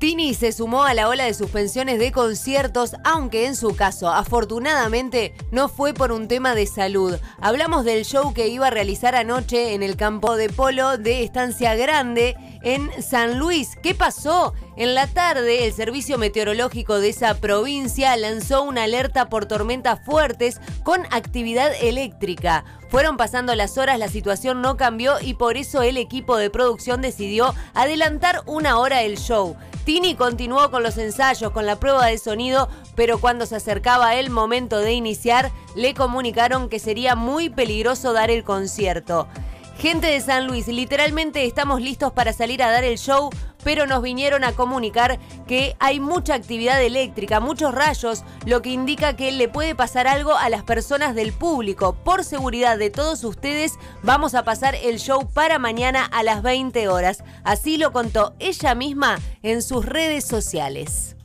Tini se sumó a la ola de suspensiones de conciertos, aunque en su caso, afortunadamente, no fue por un tema de salud. Hablamos del show que iba a realizar anoche en el campo de polo de Estancia Grande en San Luis. ¿Qué pasó? En la tarde, el Servicio Meteorológico de esa provincia lanzó una alerta por tormentas fuertes con actividad eléctrica. Fueron pasando las horas, la situación no cambió y por eso el equipo de producción decidió adelantar una hora el show. Tini continuó con los ensayos, con la prueba de sonido, pero cuando se acercaba el momento de iniciar, le comunicaron que sería muy peligroso dar el concierto. Gente de San Luis, literalmente estamos listos para salir a dar el show, pero nos vinieron a comunicar que hay mucha actividad eléctrica, muchos rayos, lo que indica que le puede pasar algo a las personas del público. Por seguridad de todos ustedes, vamos a pasar el show para mañana a las 20 horas. Así lo contó ella misma en sus redes sociales.